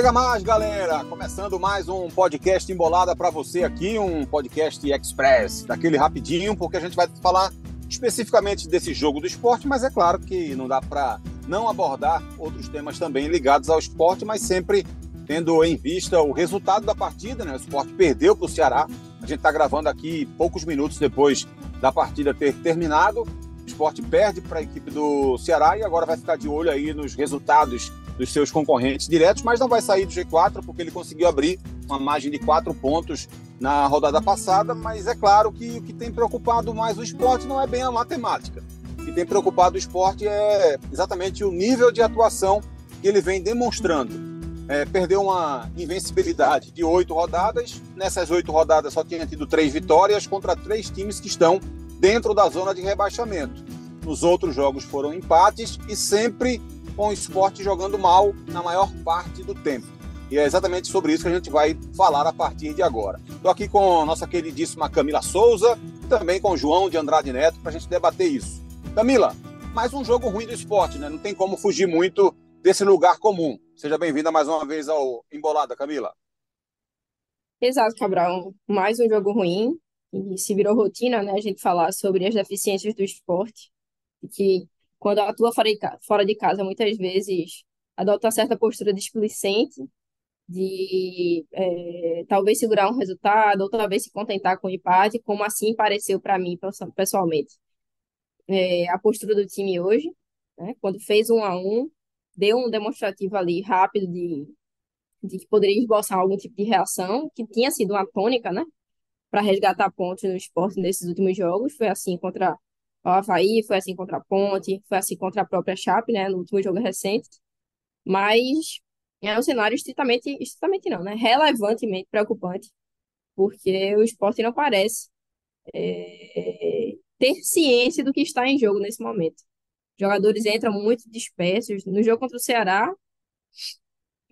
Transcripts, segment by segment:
Chega mais, galera! Começando mais um podcast embolada para você aqui, um podcast express, daquele rapidinho, porque a gente vai falar especificamente desse jogo do esporte, mas é claro que não dá para não abordar outros temas também ligados ao esporte, mas sempre tendo em vista o resultado da partida, né? O esporte perdeu para o Ceará. A gente está gravando aqui poucos minutos depois da partida ter terminado. O esporte perde para a equipe do Ceará e agora vai ficar de olho aí nos resultados dos seus concorrentes diretos, mas não vai sair do G4 porque ele conseguiu abrir uma margem de quatro pontos na rodada passada. Mas é claro que o que tem preocupado mais o esporte não é bem a matemática. O que tem preocupado o esporte é exatamente o nível de atuação que ele vem demonstrando. É, perdeu uma invencibilidade de oito rodadas. Nessas oito rodadas só tinha tido três vitórias contra três times que estão dentro da zona de rebaixamento. Nos outros jogos foram empates e sempre com o esporte jogando mal na maior parte do tempo. E é exatamente sobre isso que a gente vai falar a partir de agora. Estou aqui com nossa queridíssima Camila Souza também com João de Andrade Neto para a gente debater isso. Camila, mais um jogo ruim do esporte, né? Não tem como fugir muito desse lugar comum. Seja bem-vinda mais uma vez ao Embolada, Camila. Exato, Cabral. Mais um jogo ruim. E se virou rotina, né? A gente falar sobre as deficiências do esporte. Que quando atua fora de, fora de casa, muitas vezes adota certa postura displicente, de é, talvez segurar um resultado, ou talvez se contentar com o empate, como assim pareceu para mim pessoalmente. É, a postura do time hoje, né, quando fez um a um, deu um demonstrativo ali rápido de, de que poderia esboçar algum tipo de reação, que tinha sido uma tônica, né, para resgatar pontos no esporte nesses últimos jogos. Foi assim contra o Havaí, foi assim contra a Ponte, foi assim contra a própria Chape, né, no último jogo recente. Mas é um cenário estritamente, estritamente não, né, relevantemente preocupante, porque o esporte não parece é, ter ciência do que está em jogo nesse momento. Jogadores entram muito dispersos. No jogo contra o Ceará,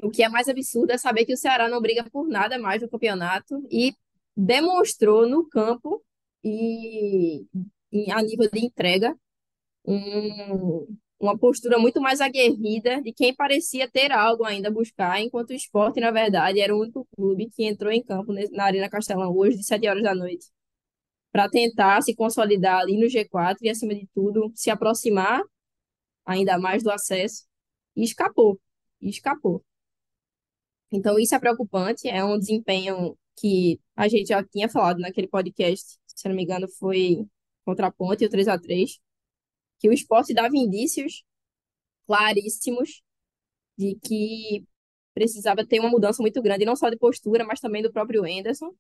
o que é mais absurdo é saber que o Ceará não briga por nada mais no campeonato e demonstrou no campo e a nível de entrega, um, uma postura muito mais aguerrida de quem parecia ter algo ainda a buscar, enquanto o esporte, na verdade, era o único clube que entrou em campo na Arena Castelão hoje, de 7 horas da noite, para tentar se consolidar ali no G4 e, acima de tudo, se aproximar ainda mais do acesso, e escapou, e escapou. Então, isso é preocupante, é um desempenho que a gente já tinha falado naquele podcast, se não me engano, foi contra a Ponte, o 3 a 3 que o esporte dava indícios claríssimos de que precisava ter uma mudança muito grande, não só de postura, mas também do próprio Anderson,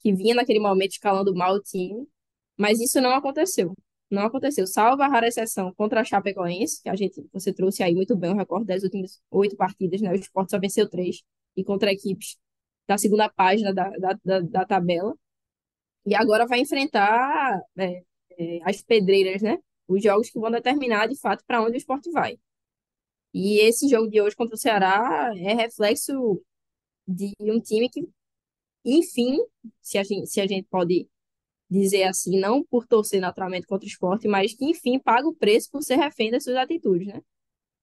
que vinha naquele momento escalando mal o time, mas isso não aconteceu. Não aconteceu, salvo a rara exceção contra a Chapecoense, que a gente, você trouxe aí muito bem o recorde das últimas oito partidas, né? O esporte só venceu três, e contra equipes da segunda página da, da, da, da tabela. E agora vai enfrentar é, é, as pedreiras, né? Os jogos que vão determinar, de fato, para onde o esporte vai. E esse jogo de hoje contra o Ceará é reflexo de um time que, enfim, se a gente, se a gente pode dizer assim, não por torcer naturalmente contra o esporte, mas que, enfim, paga o preço por ser refém das suas atitudes, né?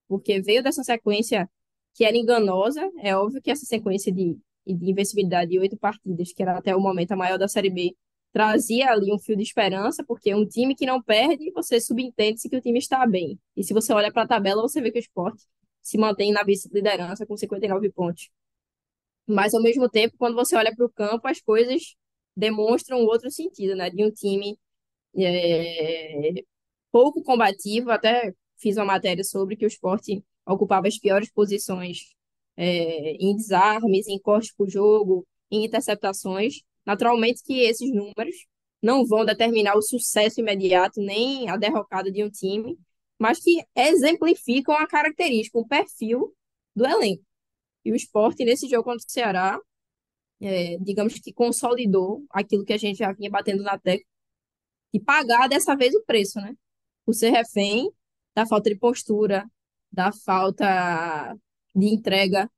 Porque veio dessa sequência que era enganosa, é óbvio que essa sequência de, de invencibilidade de oito partidas, que era até o momento a maior da Série B, trazia ali um fio de esperança, porque um time que não perde, você subentende-se que o time está bem. E se você olha para a tabela, você vê que o esporte se mantém na vice-liderança com 59 pontos. Mas, ao mesmo tempo, quando você olha para o campo, as coisas demonstram outro sentido, né? De um time é, pouco combativo, até fiz uma matéria sobre que o esporte ocupava as piores posições é, em desarmes, em cortes o jogo, em interceptações, Naturalmente que esses números não vão determinar o sucesso imediato nem a derrocada de um time, mas que exemplificam a característica, o perfil do elenco. E o esporte, nesse jogo contra o Ceará, é, digamos que consolidou aquilo que a gente já vinha batendo na tecla e pagar dessa vez o preço, né? Por ser refém da falta de postura, da falta de entrega,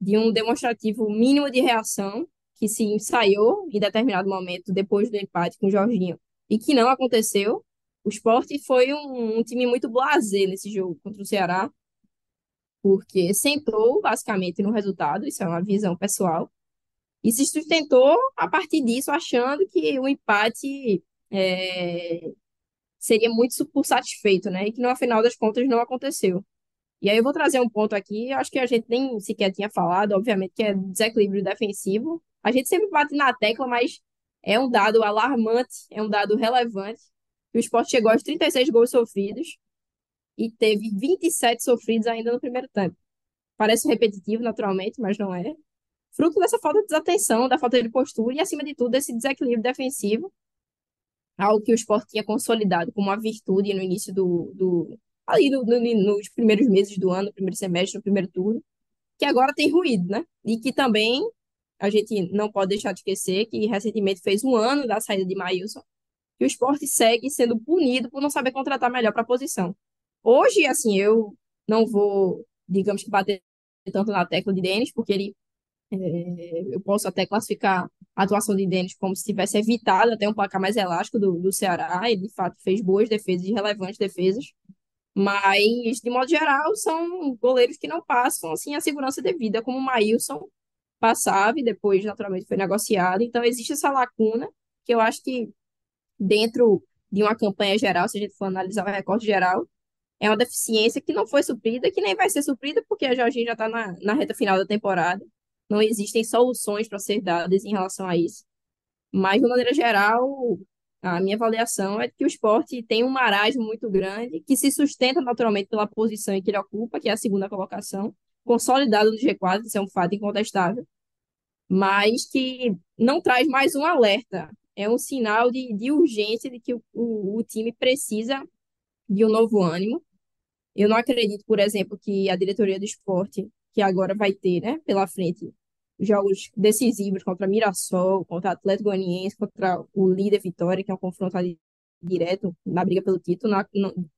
de um demonstrativo mínimo de reação que se ensaiou em determinado momento depois do empate com o Jorginho e que não aconteceu. O Sport foi um, um time muito blasé nesse jogo contra o Ceará, porque sentou basicamente no resultado, isso é uma visão pessoal, e se sustentou a partir disso, achando que o empate é, seria muito por satisfeito, né? E que no final das contas não aconteceu. E aí eu vou trazer um ponto aqui, acho que a gente nem sequer tinha falado, obviamente, que é desequilíbrio defensivo. A gente sempre bate na tecla, mas é um dado alarmante, é um dado relevante. O Sport chegou aos 36 gols sofridos e teve 27 sofridos ainda no primeiro tempo. Parece repetitivo, naturalmente, mas não é. Fruto dessa falta de desatenção, da falta de postura e, acima de tudo, desse desequilíbrio defensivo, algo que o Sport tinha consolidado como uma virtude no início do, do ali no, no, nos primeiros meses do ano, no primeiro semestre, no primeiro turno, que agora tem ruído, né? E que também a gente não pode deixar de esquecer que recentemente fez um ano da saída de Maílson, que o esporte segue sendo punido por não saber contratar melhor para a posição. Hoje, assim, eu não vou, digamos que, bater tanto na tecla de Denis, porque ele é, eu posso até classificar a atuação de Denis como se tivesse evitado até um placar mais elástico do, do Ceará. Ele, de fato, fez boas defesas e relevantes defesas. Mas, de modo geral, são goleiros que não passam assim, a segurança devida, como o Maílson passava e depois, naturalmente, foi negociado. Então, existe essa lacuna que eu acho que, dentro de uma campanha geral, se a gente for analisar o recorte geral, é uma deficiência que não foi suprida, que nem vai ser suprida, porque a Jorginho já está na, na reta final da temporada. Não existem soluções para ser dadas em relação a isso. Mas, de maneira geral, a minha avaliação é que o esporte tem um marasmo muito grande, que se sustenta naturalmente pela posição em que ele ocupa, que é a segunda colocação, consolidado no G4, isso é um fato incontestável, mas que não traz mais um alerta. É um sinal de, de urgência de que o, o, o time precisa de um novo ânimo. Eu não acredito, por exemplo, que a diretoria do esporte, que agora vai ter né, pela frente jogos decisivos contra Mirassol, contra Atlético Goianiense, contra o líder Vitória, que é um confronto ali direto na briga pelo título,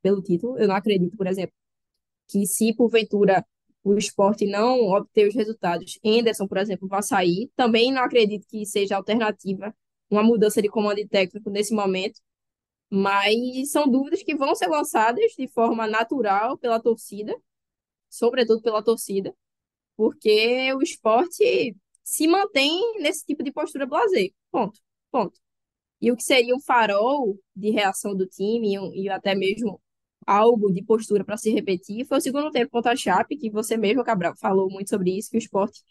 pelo título. Eu não acredito, por exemplo, que se porventura o esporte não obter os resultados, Anderson, por exemplo, vai sair. Também não acredito que seja alternativa uma mudança de comando técnico nesse momento, mas são dúvidas que vão ser lançadas de forma natural pela torcida, sobretudo pela torcida, porque o esporte se mantém nesse tipo de postura blazer. Ponto. Ponto. E o que seria um farol de reação do time e, até mesmo algo de postura para se repetir foi o segundo tempo contra a Chape, que você mesmo, Cabral, falou muito sobre isso, que o esporte,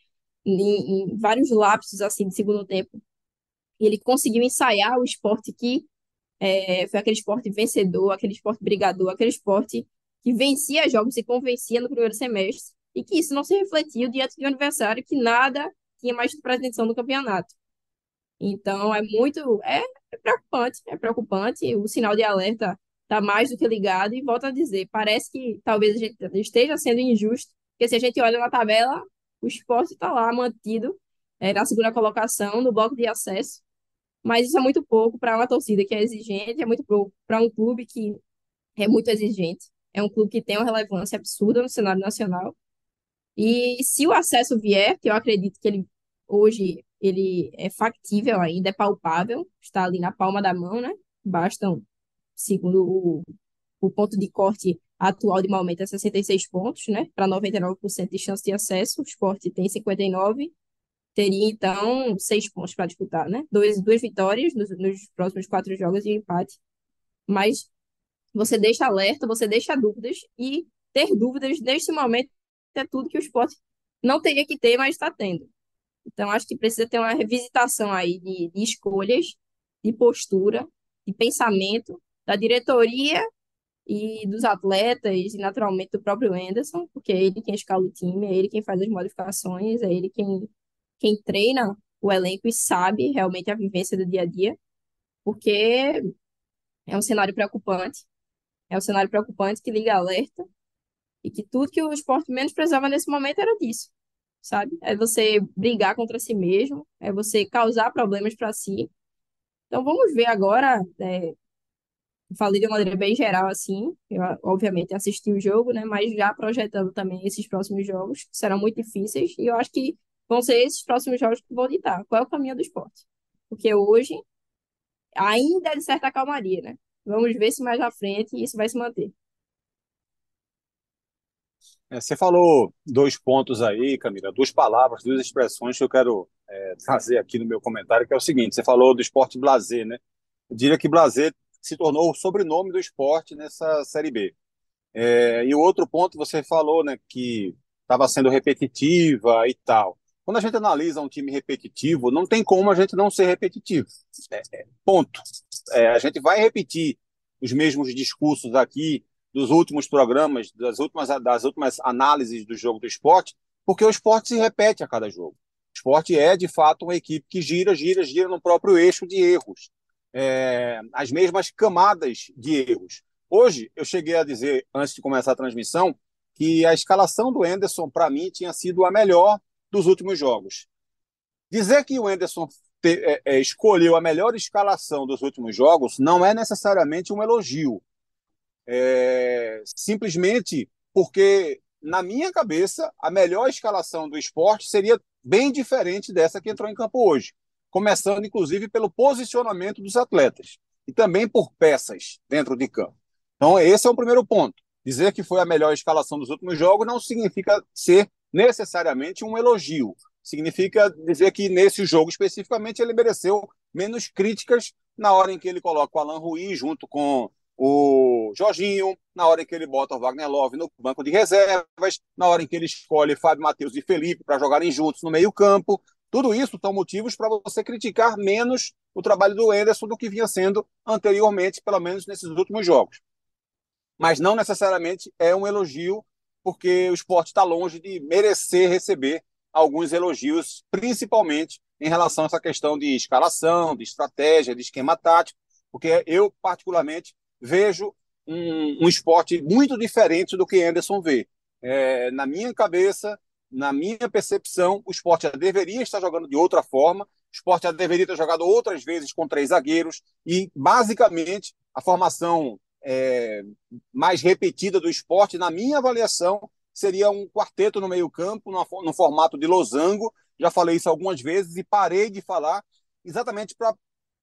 em, em vários lapsos assim de segundo tempo, ele conseguiu ensaiar o esporte que é, foi aquele esporte vencedor, aquele esporte brigador, aquele esporte que vencia jogos e convencia no primeiro semestre e que isso não se refletiu diante de um adversário que nada tinha mais pretensão no campeonato. Então, é muito. É, é preocupante, é preocupante. O sinal de alerta está mais do que ligado, e volto a dizer: parece que talvez a gente esteja sendo injusto, porque se a gente olha na tabela, o esporte está lá mantido é, na segunda colocação, no bloco de acesso, mas isso é muito pouco para uma torcida que é exigente, é muito pouco para um clube que é muito exigente. É um clube que tem uma relevância absurda no cenário nacional e se o acesso vier, que eu acredito que ele hoje ele é factível ainda, é palpável, está ali na palma da mão, né? Bastam, segundo o, o ponto de corte atual de momento, é 66 pontos, né? Para 99% de chance de acesso, o esporte tem 59, teria então seis pontos para disputar, né? Dois, duas vitórias nos, nos próximos quatro jogos e um empate. Mas você deixa alerta, você deixa dúvidas, e ter dúvidas neste momento é tudo que o esporte não teria que ter, mas está tendo. Então, acho que precisa ter uma revisitação aí de, de escolhas, de postura, de pensamento da diretoria e dos atletas, e naturalmente do próprio Anderson, porque é ele quem escala o time, é ele quem faz as modificações, é ele quem, quem treina o elenco e sabe realmente a vivência do dia a dia, porque é um cenário preocupante, é um cenário preocupante que liga alerta e que tudo que o esporte menos precisava nesse momento era disso. sabe? É você brigar contra si mesmo, é você causar problemas para si. Então vamos ver agora. É, falei de uma maneira bem geral, assim. Eu, obviamente, assisti o jogo, né? Mas já projetando também esses próximos jogos, que serão muito difíceis. E eu acho que vão ser esses próximos jogos que vão ditar qual é o caminho do esporte. Porque hoje ainda é de certa calmaria, né? Vamos ver se mais à frente isso vai se manter. É, você falou dois pontos aí, Camila, duas palavras, duas expressões que eu quero é, trazer aqui no meu comentário, que é o seguinte: você falou do esporte blazer, né? Eu diria que blazer se tornou o sobrenome do esporte nessa Série B. É, e o outro ponto você falou, né, que estava sendo repetitiva e tal. Quando a gente analisa um time repetitivo, não tem como a gente não ser repetitivo. É, é, ponto. É, a gente vai repetir os mesmos discursos aqui dos últimos programas, das últimas, das últimas análises do jogo do esporte, porque o esporte se repete a cada jogo. O esporte é, de fato, uma equipe que gira, gira, gira no próprio eixo de erros. É, as mesmas camadas de erros. Hoje, eu cheguei a dizer, antes de começar a transmissão, que a escalação do Enderson, para mim, tinha sido a melhor dos últimos jogos. Dizer que o Enderson te, é, é, escolheu a melhor escalação dos últimos jogos não é necessariamente um elogio. É, simplesmente porque, na minha cabeça, a melhor escalação do esporte seria bem diferente dessa que entrou em campo hoje. Começando, inclusive, pelo posicionamento dos atletas e também por peças dentro de campo. Então, esse é o primeiro ponto. Dizer que foi a melhor escalação dos últimos jogos não significa ser necessariamente um elogio. Significa dizer que nesse jogo especificamente ele mereceu menos críticas na hora em que ele coloca o Alan Ruiz junto com o Jorginho, na hora em que ele bota o Wagner Love no banco de reservas, na hora em que ele escolhe Fábio Matheus e Felipe para jogarem juntos no meio-campo. Tudo isso são motivos para você criticar menos o trabalho do Enderson do que vinha sendo anteriormente, pelo menos nesses últimos jogos. Mas não necessariamente é um elogio, porque o esporte está longe de merecer receber alguns elogios, principalmente em relação a essa questão de escalação, de estratégia, de esquema tático, porque eu, particularmente, vejo um, um esporte muito diferente do que Anderson vê. É, na minha cabeça, na minha percepção, o esporte já deveria estar jogando de outra forma, o esporte já deveria ter jogado outras vezes com três zagueiros, e basicamente a formação é, mais repetida do esporte, na minha avaliação, seria um quarteto no meio-campo, no formato de losango. Já falei isso algumas vezes e parei de falar exatamente para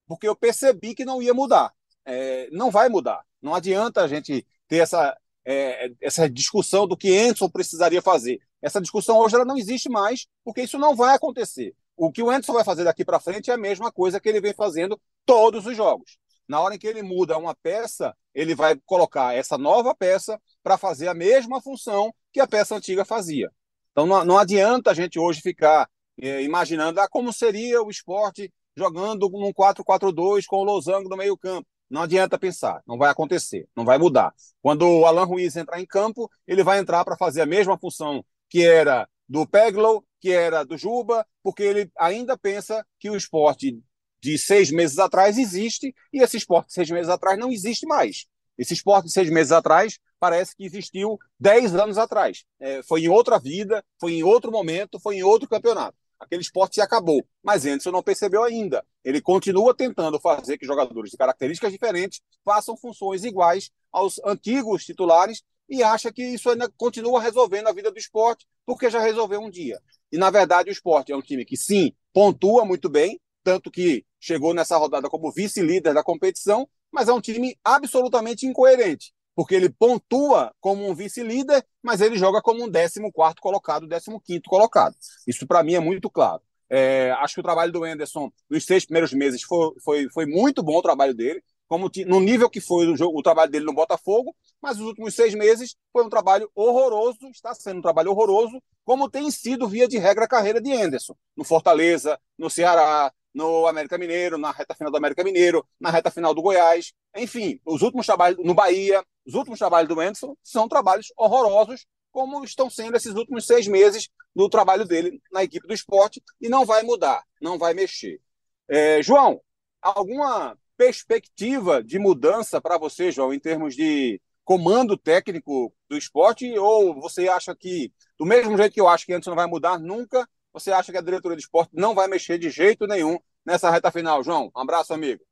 porque eu percebi que não ia mudar é, não vai mudar. Não adianta a gente ter essa, é, essa discussão do que Anderson precisaria fazer. Essa discussão hoje ela não existe mais, porque isso não vai acontecer. O que o Anderson vai fazer daqui para frente é a mesma coisa que ele vem fazendo todos os jogos. Na hora em que ele muda uma peça, ele vai colocar essa nova peça para fazer a mesma função que a peça antiga fazia. Então não, não adianta a gente hoje ficar é, imaginando ah, como seria o esporte jogando num 4-4-2 com o losango no meio campo. Não adianta pensar, não vai acontecer, não vai mudar. Quando o Alan Ruiz entrar em campo, ele vai entrar para fazer a mesma função que era do Peglow, que era do Juba, porque ele ainda pensa que o esporte de seis meses atrás existe e esse esporte de seis meses atrás não existe mais. Esse esporte de seis meses atrás parece que existiu dez anos atrás. É, foi em outra vida, foi em outro momento, foi em outro campeonato aquele esporte se acabou. Mas Anderson não percebeu ainda. Ele continua tentando fazer que jogadores de características diferentes façam funções iguais aos antigos titulares e acha que isso ainda continua resolvendo a vida do esporte, porque já resolveu um dia. E, na verdade, o esporte é um time que, sim, pontua muito bem, tanto que chegou nessa rodada como vice-líder da competição, mas é um time absolutamente incoerente porque ele pontua como um vice-líder, mas ele joga como um 14 colocado, 15 colocado. Isso para mim é muito claro. É, acho que o trabalho do Anderson nos seis primeiros meses foi, foi, foi muito bom o trabalho dele, como no nível que foi o, jogo, o trabalho dele no Botafogo, mas os últimos seis meses foi um trabalho horroroso, está sendo um trabalho horroroso, como tem sido, via de regra, a carreira de Anderson, no Fortaleza, no Ceará, no América Mineiro, na reta final do América Mineiro, na reta final do Goiás, enfim, os últimos trabalhos no Bahia, os últimos trabalhos do Anderson são trabalhos horrorosos, como estão sendo esses últimos seis meses do trabalho dele na equipe do esporte, e não vai mudar, não vai mexer. É, João, alguma perspectiva de mudança para você, João, em termos de comando técnico do esporte, ou você acha que Do mesmo jeito que eu acho que antes não vai mudar nunca, você acha que a diretoria do esporte não vai mexer de jeito nenhum nessa reta final, João? Um abraço, amigo.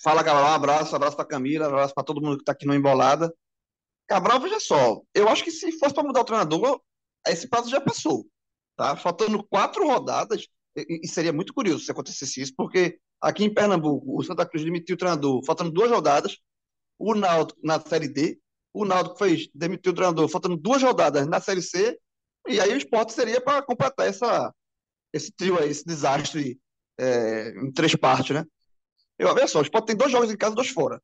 Fala, Cabral. Um abraço, um abraço para Camila, um abraço para todo mundo que está aqui no Embolada. Cabral, veja só, eu acho que se fosse para mudar o treinador, esse prazo já passou. Tá? Faltando quatro rodadas, e, seria muito curioso se acontecesse isso, porque aqui em Pernambuco, o Santa Cruz demitiu o treinador, faltando duas rodadas, o Náutico na Série D, o Náutico fez, demitiu o treinador, faltando duas rodadas na Série C, e aí o esporte seria para completar essa, esse trio aí, esse desastre é, em três partes, né? Eu, olha só, o esporte tem dois jogos em casa e dois fora.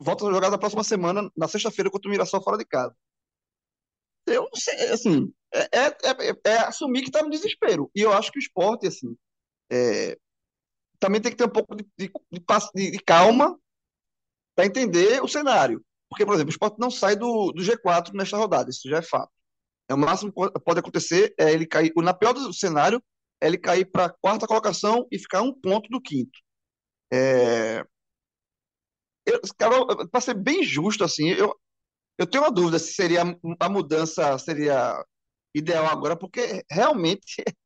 Volta a jogar na próxima semana, na sexta-feira, contra o Mirassol fora de casa. Eu não sei, assim, é, é, é, é assumir que está no desespero. E eu acho que o esporte, assim, é, também tem que ter um pouco de, de, de, de calma para entender o cenário. Porque, por exemplo, o esporte não sai do, do G4 nesta rodada, isso já é fato. É, o máximo que pode acontecer é ele cair, na pior do cenário, é ele cair para a quarta colocação e ficar um ponto do quinto. É, para ser bem justo, assim, eu, eu tenho uma dúvida se seria a mudança seria ideal agora, porque realmente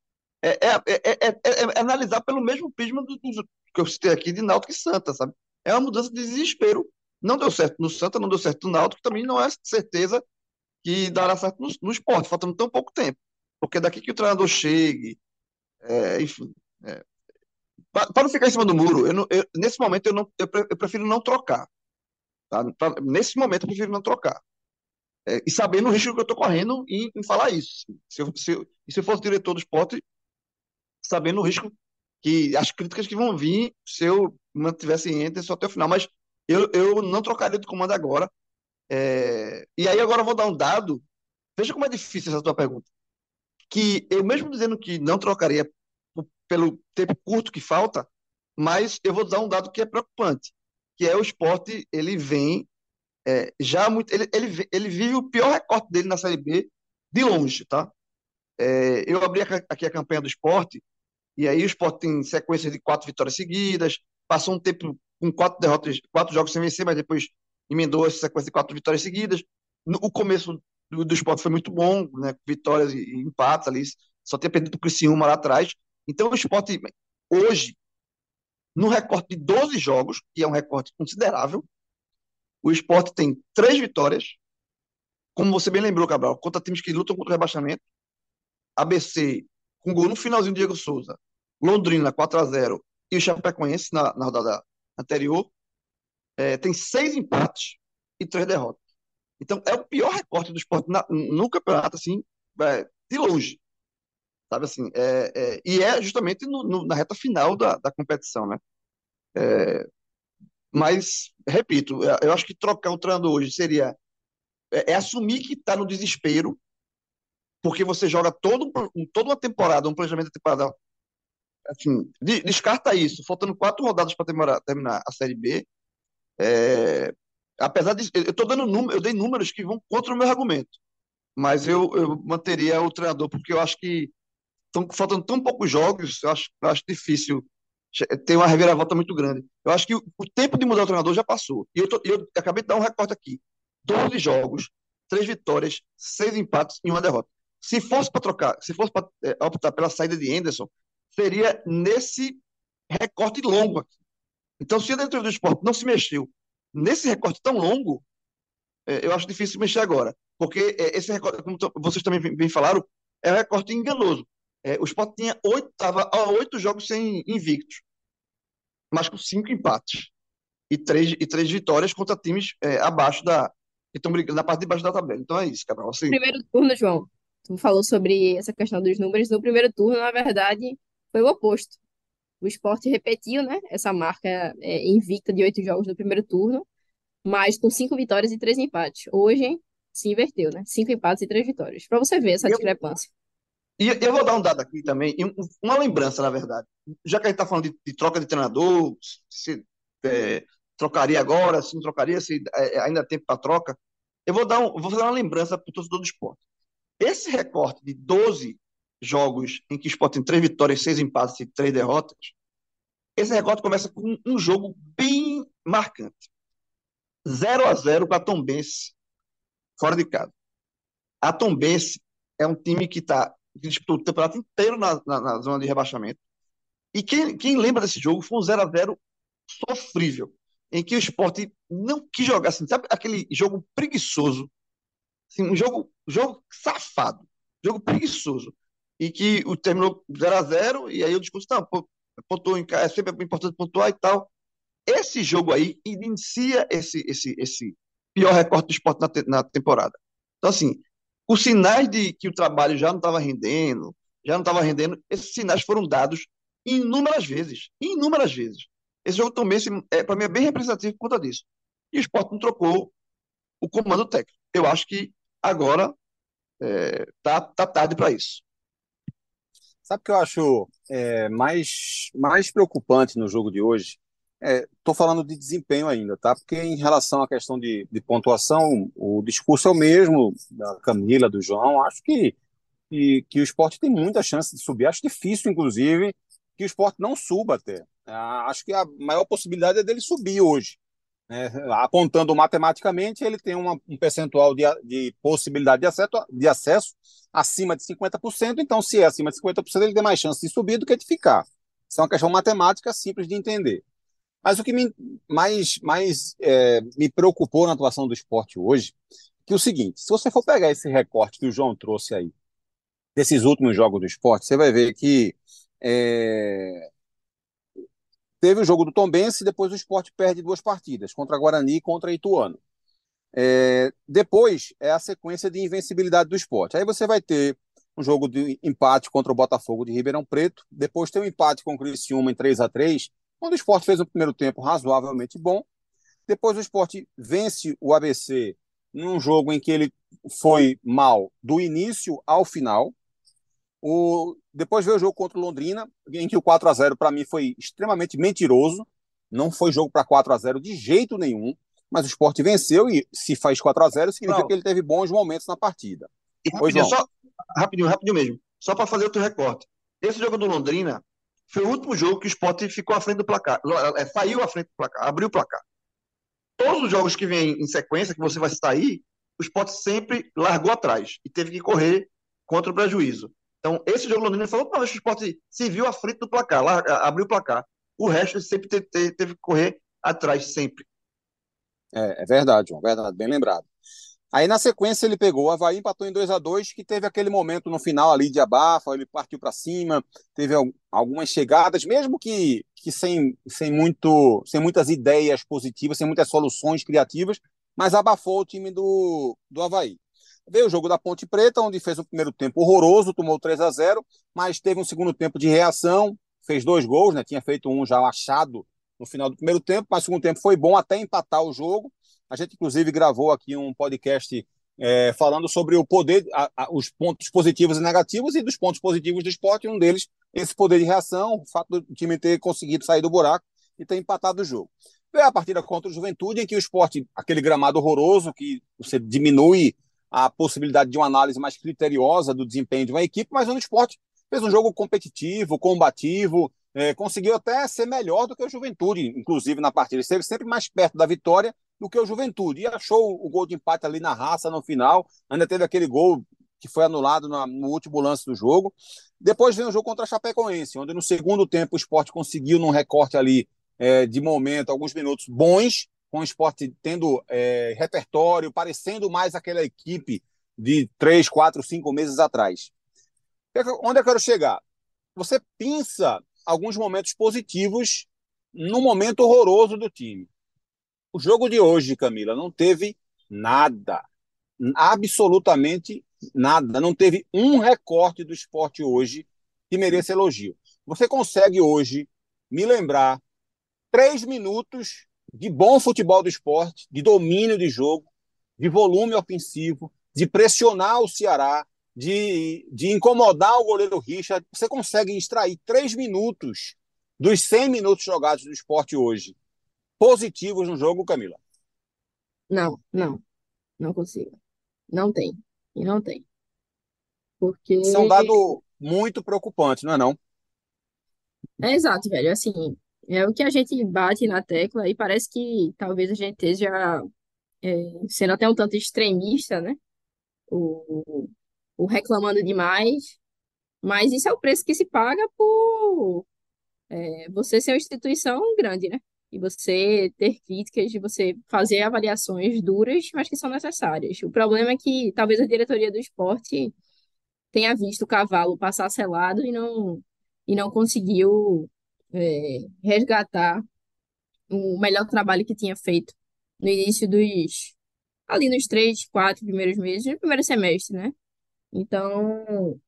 é, é, é, é analisar pelo mesmo prisma do, do, que eu citei aqui de Náutico e Santa, sabe? É uma mudança de desespero. Não deu certo no Santa, não deu certo no Náutico, também não é certeza que dará certo no, no esporte, faltando tão pouco tempo. Porque daqui que o treinador chegue, é, enfim. É, para não ficar em cima do muro, eu não, eu, nesse momento eu, não, eu, prefiro não trocar. Tá? Pra, nesse momento eu prefiro não trocar. É, e sabendo o risco que eu estou correndo em, em, falar isso. Se eu, se, se eu fosse diretor do esporte, sabendo o risco que as críticas que vão vir se eu mantivesse Anderson até o final. Mas eu, eu não trocaria de comando agora. É, e aí agora eu vou dar um dado. Veja como é difícil essa tua pergunta. Que eu mesmo dizendo que não trocaria pelo tempo curto que falta, mas eu vou dar um dado que é preocupante, que é o esporte, ele vem é, já muito, ele, ele, ele vive o pior recorte dele na Série B de longe, tá? É, eu abri aqui a campanha do esporte, e aí o esporte tem sequência de quatro vitórias seguidas, passou um tempo com quatro derrotas, quatro jogos sem vencer, mas depois emendou essa sequência de quatro vitórias seguidas. No, o começo do, do esporte foi muito bom, né? Vitórias e, e empates ali, só tinha perdido para o Criciúma lá atrás, então, o esporte, hoje, no recorte de 12 jogos, que é um recorte considerável, o esporte tem três vitórias, como você bem lembrou, Cabral, contra times que lutam contra o rebaixamento. ABC, com gol no finalzinho do Diego Souza. Londrina, 4 a 0 E o Chapecoense, na, na rodada anterior, é, tem seis empates e três derrotas. Então, é o pior recorte do esporte na, no campeonato, assim, é, de longe sabe assim, é, é, e é justamente no, no, na reta final da, da competição, né? É, mas, repito, é, eu acho que trocar o treinador hoje seria é, é assumir que está no desespero, porque você joga todo, toda uma temporada, um planejamento de temporada, assim, de, descarta isso, faltando quatro rodadas para terminar a Série B, é, apesar de, eu estou dando número, eu dei números que vão contra o meu argumento, mas eu, eu manteria o treinador, porque eu acho que Estão faltando tão poucos jogos, eu acho, eu acho difícil ter uma reviravolta muito grande. Eu acho que o, o tempo de mudar o treinador já passou. E eu, tô, eu acabei de dar um recorte aqui: 12 jogos, 3 vitórias, 6 empates e uma derrota. Se fosse para trocar, se fosse para é, optar pela saída de Anderson, seria nesse recorte longo aqui. Então, se a diretoria do esporte não se mexeu nesse recorte tão longo, é, eu acho difícil mexer agora. Porque é, esse recorte, como vocês também bem falaram, é um recorte enganoso. É, o Sport tinha oito, tava, ó, oito jogos sem invictos, mas com cinco empates e três, e três vitórias contra times é, abaixo da. que estão brigando na parte de baixo da tabela. Então é isso, Cabral. Assim, primeiro turno, João, tu falou sobre essa questão dos números. No primeiro turno, na verdade, foi o oposto. O Sport repetiu, né, essa marca é, invicta de oito jogos no primeiro turno, mas com cinco vitórias e três empates. Hoje se inverteu, né? Cinco empates e três vitórias. Para você ver essa discrepância. E eu vou dar um dado aqui também, uma lembrança, na verdade. Já que a gente está falando de, de, troca de treinador, se é, trocaria agora, se não trocaria, se é, é ainda tem tempo para troca, eu vou, dar um, vou fazer uma lembrança para o torcedor do esporte. Esse recorte de 12 jogos em que o esporte tem três vitórias, seis empates e três derrotas, esse recorte começa com um jogo bem marcante. 0 a 0 com a Tombense, fora de casa. A Tombense é um time que está disputou o campeonato inteiro na, na, na, zona de rebaixamento. E quem, quem lembra desse jogo foi um 0 a 0 sofrível, em que o esporte não quis jogar, assim, sabe aquele jogo preguiçoso, assim, um jogo, jogo safado, jogo preguiçoso, e que o terminou 0 a 0 e aí o discurso, não, pontuou em, é sempre importante pontuar e tal. Esse jogo aí inicia esse, esse, esse pior recorte do esporte na, te, na temporada. Então, assim, os sinais de que o trabalho já não estava rendendo, já não estava rendendo, esses sinais foram dados inúmeras vezes, inúmeras vezes. Esse jogo também, é, para mim, é bem representativo por conta disso. E o esporte não trocou o comando técnico. Eu acho que agora é, tá, tá tarde para isso. Sabe o que eu acho é, mais, mais preocupante no jogo de hoje? Estou é, falando de desempenho ainda, tá? Porque em relação à questão de, de, pontuação, o discurso é o mesmo da Camila, do João. Acho que, que, que o esporte tem muita chance de subir. Acho difícil, inclusive, que o esporte não suba até. Acho que a maior possibilidade é dele subir hoje. Né? Apontando matematicamente, ele tem uma, um percentual de, de possibilidade de acesso, de acesso acima de 50%. Então, se é acima de 50%, ele tem mais chance de subir do que de ficar. Isso é uma questão matemática simples de entender. Mas o que me, mais, mais é, me preocupou na atuação do esporte hoje que é o seguinte: se você for pegar esse recorte que o João trouxe aí, desses últimos jogos do esporte, você vai ver que é, teve o jogo do Tombense depois o esporte perde duas partidas, contra Guarani e contra Ituano. É, depois é a sequência de invencibilidade do esporte. Aí você vai ter um jogo de empate contra o Botafogo de Ribeirão Preto, depois tem um empate com o Criciúma em 3 a 3 quando o esporte fez um primeiro tempo razoavelmente bom, depois o esporte vence o ABC num jogo em que ele foi mal do início ao final. O... Depois veio o jogo contra o Londrina, em que o 4 a 0 para mim foi extremamente mentiroso. Não foi jogo para 4 a 0 de jeito nenhum, mas o esporte venceu e se faz 4 a 0 significa não. que ele teve bons momentos na partida. E rapidinho, só, rapidinho, rapidinho mesmo, só para fazer outro recorte. Esse jogo do Londrina, foi o último jogo que o Sport ficou à frente do placar. É, saiu à frente do placar, abriu o placar. Todos os jogos que vêm em sequência, que você vai sair, o Sport sempre largou atrás e teve que correr contra o prejuízo. Então, esse jogo Londrina falou que o Sport se viu à frente do placar, larga, abriu o placar. O resto sempre teve, teve que correr atrás, sempre. É, é verdade, João, verdade, bem lembrado. Aí na sequência ele pegou o Havaí, empatou em 2 a 2 que teve aquele momento no final ali de abafa, ele partiu para cima, teve algumas chegadas, mesmo que, que sem, sem, muito, sem muitas ideias positivas, sem muitas soluções criativas, mas abafou o time do, do Havaí. Veio o jogo da Ponte Preta, onde fez um primeiro tempo horroroso, tomou 3 a 0 mas teve um segundo tempo de reação, fez dois gols, né? tinha feito um já achado no final do primeiro tempo, mas o segundo tempo foi bom até empatar o jogo, a gente, inclusive, gravou aqui um podcast é, falando sobre o poder, a, a, os pontos positivos e negativos e dos pontos positivos do esporte, um deles, esse poder de reação, o fato do time ter conseguido sair do buraco e ter empatado o jogo. Veio a partida contra o Juventude, em que o esporte, aquele gramado horroroso, que você diminui a possibilidade de uma análise mais criteriosa do desempenho de uma equipe, mas o esporte fez um jogo competitivo, combativo, é, conseguiu até ser melhor do que o Juventude, inclusive na partida. Esteve sempre mais perto da vitória do que o Juventude. E achou o gol de empate ali na raça no final. Ainda teve aquele gol que foi anulado no último lance do jogo. Depois vem o jogo contra a Chapecoense, onde no segundo tempo o esporte conseguiu, num recorte ali é, de momento, alguns minutos bons, com o esporte tendo é, repertório, parecendo mais aquela equipe de três, quatro, cinco meses atrás. Onde eu quero chegar? Você pensa alguns momentos positivos no momento horroroso do time. O jogo de hoje, Camila, não teve nada. Absolutamente nada. Não teve um recorte do esporte hoje que mereça elogio. Você consegue hoje me lembrar três minutos de bom futebol do esporte, de domínio de jogo, de volume ofensivo, de pressionar o Ceará, de, de incomodar o goleiro Richard. Você consegue extrair três minutos dos 100 minutos jogados do esporte hoje positivos no jogo, Camila? Não, não, não consigo. Não tem. E não tem. Porque. Isso é um dado muito preocupante, não é não? É exato, velho. Assim, é o que a gente bate na tecla e parece que talvez a gente esteja é, sendo até um tanto extremista, né? O, ou reclamando demais, mas isso é o preço que se paga por é, você ser uma instituição grande, né? E você ter críticas, de você fazer avaliações duras, mas que são necessárias. O problema é que talvez a diretoria do esporte tenha visto o cavalo passar selado e não, e não conseguiu é, resgatar o melhor trabalho que tinha feito no início dos. ali nos três, quatro primeiros meses, no primeiro semestre, né? Então,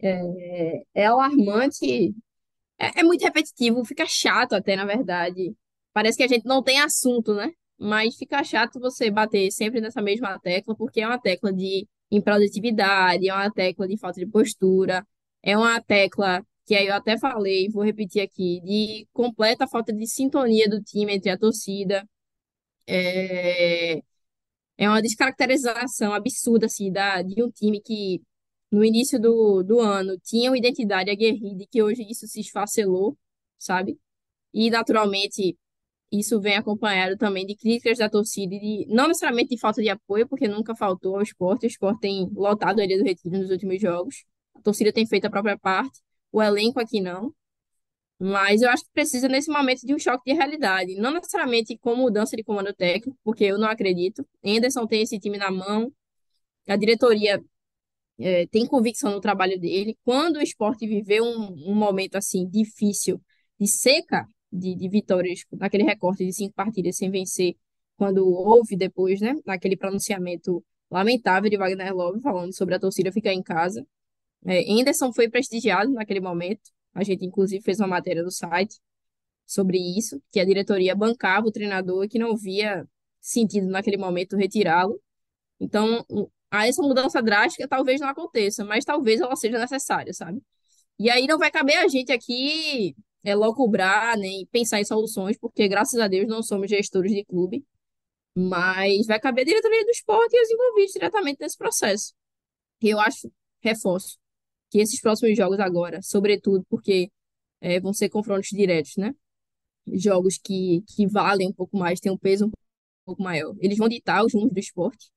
é, é alarmante, é, é muito repetitivo, fica chato até, na verdade. Parece que a gente não tem assunto, né? Mas fica chato você bater sempre nessa mesma tecla, porque é uma tecla de improdutividade, é uma tecla de falta de postura, é uma tecla que aí eu até falei, vou repetir aqui, de completa falta de sintonia do time entre a torcida. É, é uma descaracterização absurda assim, da, de um time que no início do, do ano tinha uma identidade aguerrida e que hoje isso se esfacelou, sabe? E naturalmente isso vem acompanhado também de críticas da torcida, de, não necessariamente de falta de apoio, porque nunca faltou ao esporte, o esporte tem lotado a Ilha do Retiro nos últimos jogos, a torcida tem feito a própria parte, o elenco aqui não. Mas eu acho que precisa, nesse momento, de um choque de realidade. Não necessariamente com mudança de comando técnico, porque eu não acredito. Anderson tem esse time na mão, a diretoria é, tem convicção no trabalho dele. Quando o esporte viveu um, um momento assim difícil, de seca de, de vitórias, naquele recorte de cinco partidas sem vencer, quando houve depois, né, naquele pronunciamento lamentável de Wagner Love falando sobre a torcida ficar em casa. É, foi prestigiado naquele momento. A gente, inclusive, fez uma matéria no site sobre isso, que a diretoria bancava o treinador e que não via sentido naquele momento retirá-lo. Então, a essa mudança drástica talvez não aconteça, mas talvez ela seja necessária, sabe? E aí não vai caber a gente aqui é, loucubrar, nem né, pensar em soluções, porque graças a Deus não somos gestores de clube, mas vai caber diretoria do esporte e os envolvidos diretamente nesse processo. Eu acho, reforço, que esses próximos jogos agora, sobretudo porque é, vão ser confrontos diretos, né? Jogos que, que valem um pouco mais, têm um peso um pouco maior. Eles vão ditar os rumos do esporte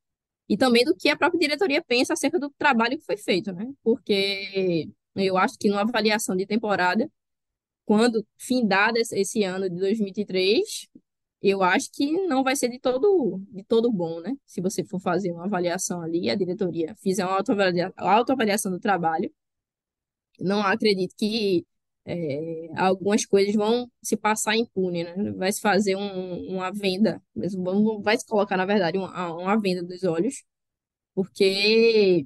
e também do que a própria diretoria pensa acerca do trabalho que foi feito, né? Porque eu acho que numa avaliação de temporada, quando findada esse ano de 2023, eu acho que não vai ser de todo, de todo bom, né? Se você for fazer uma avaliação ali, a diretoria fizer uma autoavalia, autoavaliação do trabalho, não acredito que é, algumas coisas vão se passar impune, né? Vai se fazer um, uma venda, vai se colocar, na verdade, uma, uma venda dos olhos, porque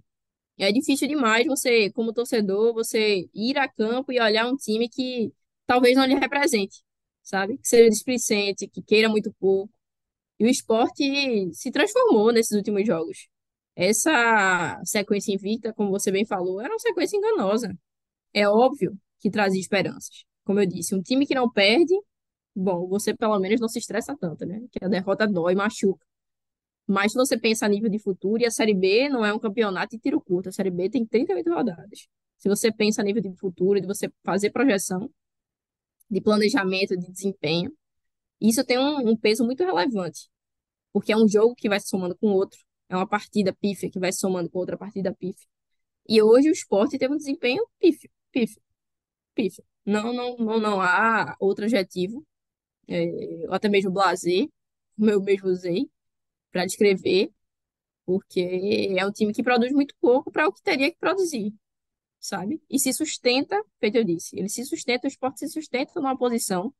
é difícil demais você, como torcedor, você ir a campo e olhar um time que talvez não lhe represente, sabe? Que seja displicente, que queira muito pouco. E o esporte se transformou nesses últimos jogos. Essa sequência invicta, como você bem falou, era uma sequência enganosa. É óbvio que trazia esperanças. Como eu disse, um time que não perde, bom, você pelo menos não se estressa tanto, né? Que a derrota dói, machuca. Mas se você pensa a nível de futuro, e a Série B não é um campeonato de tiro curto, a Série B tem 38 rodadas. Se você pensa a nível de futuro, de você fazer projeção, de planejamento, de desempenho, isso tem um, um peso muito relevante, porque é um jogo que vai se somando com outro, é uma partida pífia que vai se somando com outra partida pífia. E hoje o esporte teve um desempenho pífio, pífio, pífio. Não, não, não, não há outro adjetivo, é, até mesmo blazer, como eu mesmo usei, para descrever, porque é um time que produz muito pouco para o que teria que produzir, sabe? E se sustenta, feito eu disse, ele se sustenta, o esporte se sustenta numa posição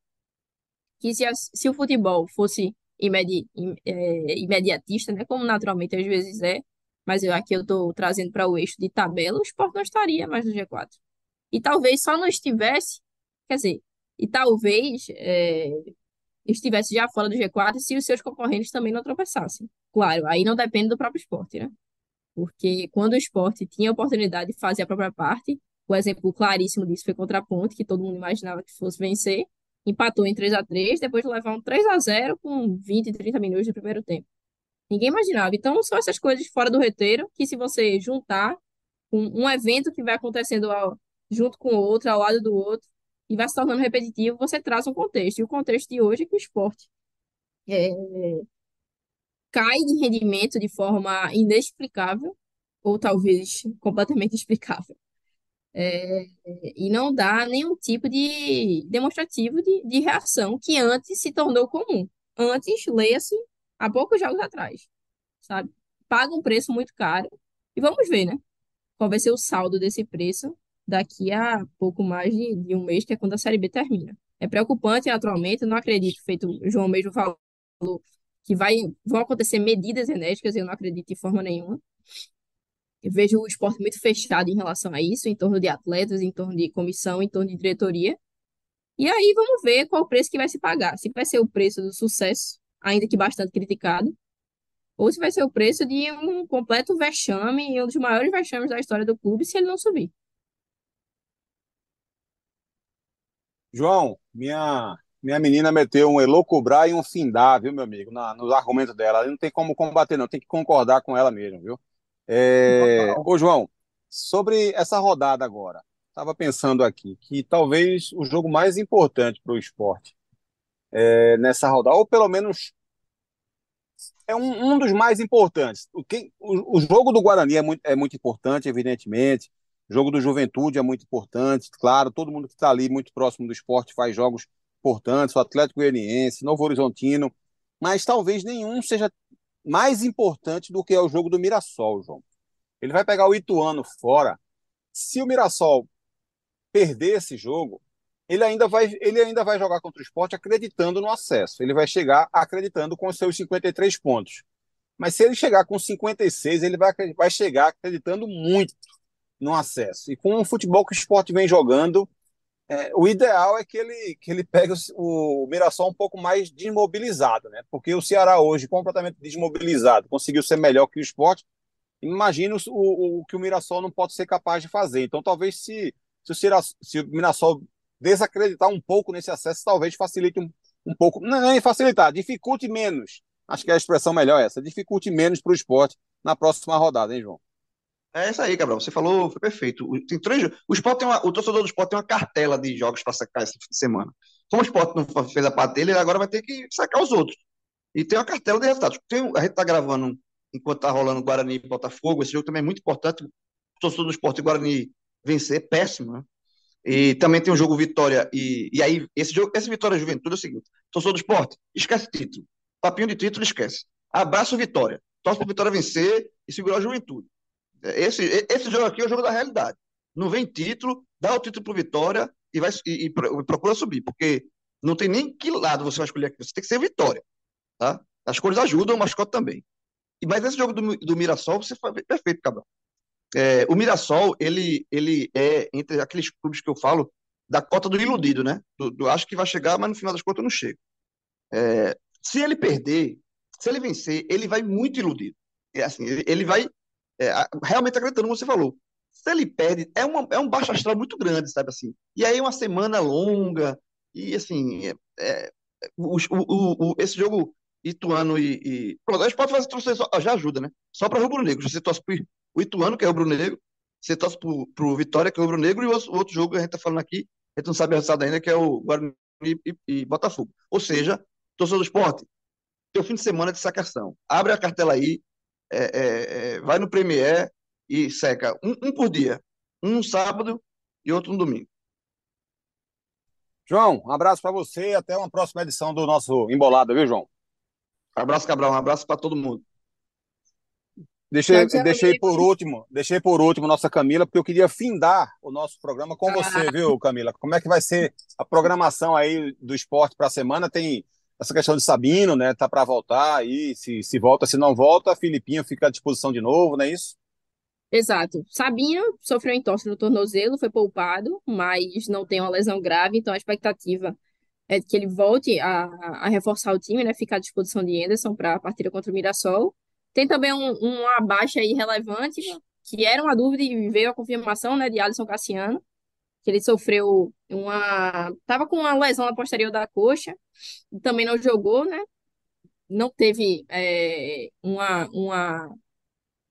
que se, se o futebol fosse imedi, é, imediatista, né, como naturalmente às vezes é, mas eu, aqui eu estou trazendo para o eixo de tabela, o esporte não estaria mais no G4. E talvez só não estivesse, quer dizer, e talvez é, estivesse já fora do G4 se os seus concorrentes também não tropeçassem. Claro, aí não depende do próprio esporte, né? Porque quando o esporte tinha a oportunidade de fazer a própria parte, o exemplo claríssimo disso foi contra a Ponte, que todo mundo imaginava que fosse vencer, empatou em 3 a 3 depois de levar um 3 a 0 com 20, 30 minutos do primeiro tempo. Ninguém imaginava. Então, são essas coisas fora do roteiro que, se você juntar um, um evento que vai acontecendo ao, junto com o outro, ao lado do outro, e vai se tornando repetitivo, você traz um contexto. E o contexto de hoje é que o esporte é, cai de rendimento de forma inexplicável, ou talvez completamente explicável. É, e não dá nenhum tipo de demonstrativo de, de reação que antes se tornou comum. Antes, leia-se há poucos jogos atrás, sabe? Paga um preço muito caro e vamos ver, né? Qual vai ser o saldo desse preço daqui a pouco mais de, de um mês, que é quando a Série B termina. É preocupante atualmente, eu não acredito, feito o João mesmo falou, que vai, vão acontecer medidas enérgicas, eu não acredito de forma nenhuma. Eu vejo o esporte muito fechado em relação a isso, em torno de atletas, em torno de comissão, em torno de diretoria. E aí vamos ver qual o preço que vai se pagar. Se vai ser o preço do sucesso, ainda que bastante criticado, ou se vai ser o preço de um completo vexame, um dos maiores vexames da história do clube, se ele não subir. João, minha, minha menina meteu um elocubrar e um findar, viu, meu amigo, na, nos argumentos dela. Não tem como combater, não, tem que concordar com ela mesmo, viu? É... Ô, João, sobre essa rodada agora, estava pensando aqui que talvez o jogo mais importante para o esporte é, nessa rodada, ou pelo menos é um, um dos mais importantes. O, quem, o, o, jogo do Guarani é muito, é muito importante, evidentemente. O jogo do Juventude é muito importante, claro. Todo mundo que está ali muito próximo do esporte faz jogos importantes. O Atlético Goianiense, Novo Horizontino. Mas talvez nenhum seja mais importante do que é o jogo do Mirassol, João. Ele vai pegar o Ituano fora. Se o Mirassol perder esse jogo, ele ainda vai, ele ainda vai jogar contra o esporte acreditando no acesso. Ele vai chegar acreditando com os seus 53 pontos. Mas se ele chegar com 56, ele vai, vai chegar acreditando muito no acesso. E com o futebol que o esporte vem jogando, é, o ideal é que ele, que ele pegue o, o Mirassol um pouco mais desmobilizado, né? Porque o Ceará hoje, completamente desmobilizado, conseguiu ser melhor que o esporte. Imagina o, o, o que o Mirassol não pode ser capaz de fazer. Então, talvez se, se, o, Ceará, se o Mirassol desacreditar um pouco nesse acesso, talvez facilite um, um pouco. Não, é facilitar, dificulte menos. Acho que é a expressão melhor essa. Dificulte menos para o esporte na próxima rodada, hein, João? É isso aí, Gabriel. Você falou, foi perfeito. Tem três, o, esporte tem uma, o torcedor do esporte tem uma cartela de jogos para sacar esse fim de semana. Como o esporte não fez a parte dele, ele agora vai ter que sacar os outros. E tem uma cartela de resultados. Tem, a gente está gravando enquanto está rolando Guarani e Botafogo. Esse jogo também é muito importante. O torcedor do esporte e Guarani vencer, péssimo, né? E também tem o jogo Vitória. E, e aí, esse jogo, esse Vitória Juventude é o seguinte: torcedor do esporte, esquece título. Papinho de título, esquece. Abraço Vitória. Torce para Vitória vencer e segurar a juventude. Esse, esse jogo aqui é o jogo da realidade. Não vem título, dá o título para Vitória e, vai, e, e, procura subir, porque não tem nem que lado você vai escolher aqui. Você tem que ser Vitória. Tá? As cores ajudam, o mascote também. E, mas esse jogo do, do Mirassol, você foi perfeito, Cabral. É, o Mirassol, ele, ele é, entre aqueles clubes que eu falo, da cota do iludido, né? Do, do acho que vai chegar, mas no final das contas não chega. É, se ele perder, se ele vencer, ele vai muito iludido. É assim, ele, ele vai é, realmente acreditando, como você falou. Se ele perde, é, uma, é um baixo astral muito grande, sabe assim? E aí uma semana longa, e assim, é, é o, o, o, esse jogo Ituano e, e... Pronto, a gente pode fazer torcer, já ajuda, né? Só para rubro-negro. Você torce pro o Ituano, que é rubro-negro, você torce pro, pro Vitória, que é rubro-negro, e o outro jogo que a gente tá falando aqui, a gente não sabe a resultado ainda, que é o Guarani e, e, e Botafogo. Ou seja, torcedor do esporte, teu fim de semana de sacação. Abre a cartela aí, é, é, é, vai no Premier e seca um, um por dia. Um no sábado e outro no domingo. João, um abraço para você e até uma próxima edição do nosso Embolada, viu, João? abraço, Cabral. Um abraço para todo mundo. Deixei, deixei por último, deixei por último nossa Camila, porque eu queria findar o nosso programa com você, ah. viu, Camila? Como é que vai ser a programação aí do esporte para a semana? Tem essa questão de Sabino, né? Tá para voltar aí, se, se volta, se não volta, Filipinho fica à disposição de novo, não é isso? Exato. Sabino sofreu entorse no tornozelo, foi poupado, mas não tem uma lesão grave, então a expectativa é que ele volte a, a reforçar o time, né? Ficar à disposição de Anderson para a partida contra o Mirassol. Tem também um, uma baixa aí relevante, que era uma dúvida e veio a confirmação, né, de Alisson Cassiano, que ele sofreu uma. Tava com uma lesão na posterior da coxa, também não jogou, né? Não teve é, uma, uma,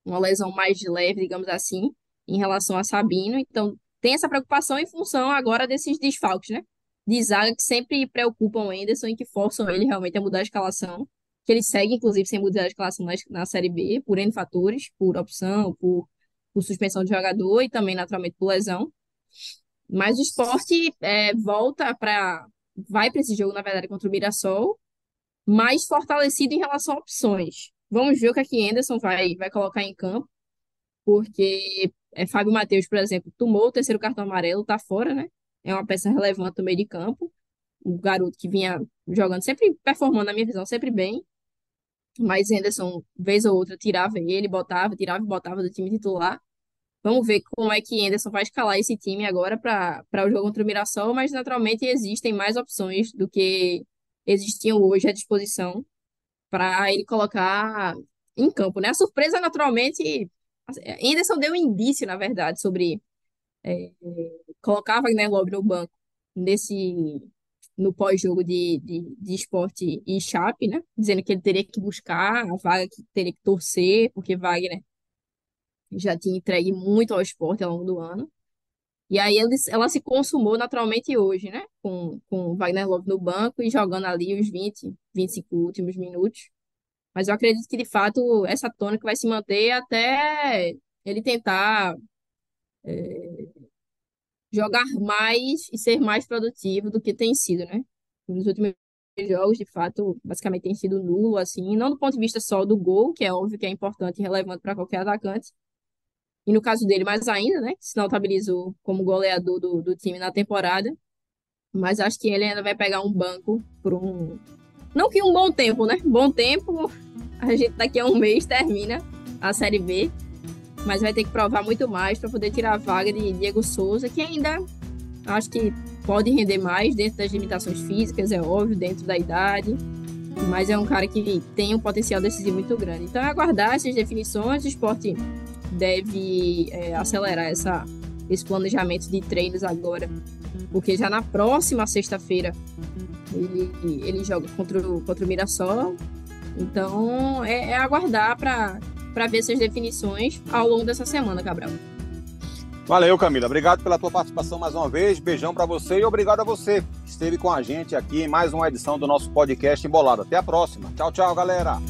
uma lesão mais leve, digamos assim, em relação a Sabino. Então, tem essa preocupação em função agora desses desfalques, né? De zaga que sempre preocupam o Anderson e que forçam ele realmente a mudar a escalação. Que ele segue, inclusive, sem mudar a escalação na, na Série B, por N fatores, por opção, por por suspensão de jogador e também naturalmente por lesão. Mas o esporte é, volta para. Vai para esse jogo, na verdade, contra o Mirassol, mais fortalecido em relação a opções. Vamos ver o que a que Anderson vai, vai colocar em campo, porque é, Fábio Matheus, por exemplo, tomou o terceiro cartão amarelo, tá fora, né? É uma peça relevante no meio de campo. O garoto que vinha jogando, sempre performando, na minha visão, sempre bem. Mas Henderson, vez ou outra, tirava ele, botava, tirava e botava do time titular. Vamos ver como é que Henderson vai escalar esse time agora para o jogo contra o Mirassol, mas naturalmente existem mais opções do que existiam hoje à disposição para ele colocar em campo, né? A surpresa, naturalmente, Henderson deu um indício, na verdade, sobre é, colocar Wagner Love no banco nesse no pós-jogo de, de, de esporte e Chape, né? Dizendo que ele teria que buscar a vaga que teria que torcer, porque Wagner já tinha entregue muito ao esporte ao longo do ano. E aí ele, ela se consumou naturalmente hoje, né? Com, com Wagner Love no banco e jogando ali os 20, 25 últimos minutos. Mas eu acredito que, de fato, essa tônica vai se manter até ele tentar é, jogar mais e ser mais produtivo do que tem sido, né? Nos últimos jogos, de fato, basicamente tem sido nulo, assim, não do ponto de vista só do gol, que é óbvio que é importante e relevante para qualquer atacante, e no caso dele mais ainda, né, se notabilizou como goleador do, do time na temporada, mas acho que ele ainda vai pegar um banco por um... Não que um bom tempo, né? Bom tempo, a gente daqui a um mês termina a Série B, mas vai ter que provar muito mais para poder tirar a vaga de Diego Souza, que ainda acho que pode render mais dentro das limitações físicas, é óbvio, dentro da idade, mas é um cara que tem um potencial decisivo muito grande. Então é aguardar essas definições, o esporte deve é, acelerar essa, esse planejamento de treinos agora, porque já na próxima sexta-feira ele, ele joga contra o, contra o Mirassol, então é, é aguardar para ver essas definições ao longo dessa semana, Cabral. Valeu, Camila. Obrigado pela tua participação mais uma vez. Beijão para você e obrigado a você que esteve com a gente aqui em mais uma edição do nosso podcast Embolado. Até a próxima. Tchau, tchau, galera.